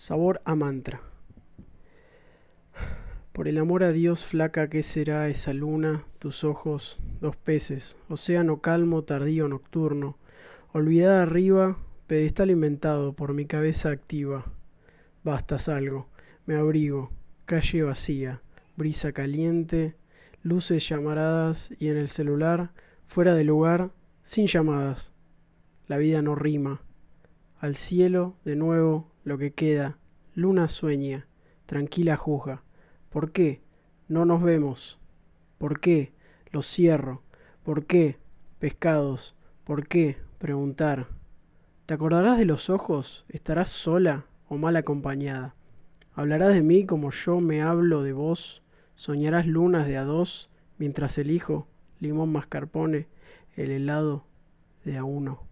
Sabor a mantra. Por el amor a Dios, flaca, ¿qué será esa luna? Tus ojos, dos peces, océano calmo, tardío, nocturno, olvidada arriba, pedestal inventado por mi cabeza activa. Basta, salgo, me abrigo, calle vacía, brisa caliente, luces llamaradas y en el celular, fuera de lugar, sin llamadas. La vida no rima. Al cielo, de nuevo, lo que queda. Luna sueña, tranquila juzga. ¿Por qué? No nos vemos. ¿Por qué? Lo cierro. ¿Por qué? Pescados. ¿Por qué? Preguntar. ¿Te acordarás de los ojos? ¿Estarás sola o mal acompañada? ¿Hablarás de mí como yo me hablo de vos? ¿Soñarás lunas de a dos mientras elijo limón mascarpone, el helado de a uno?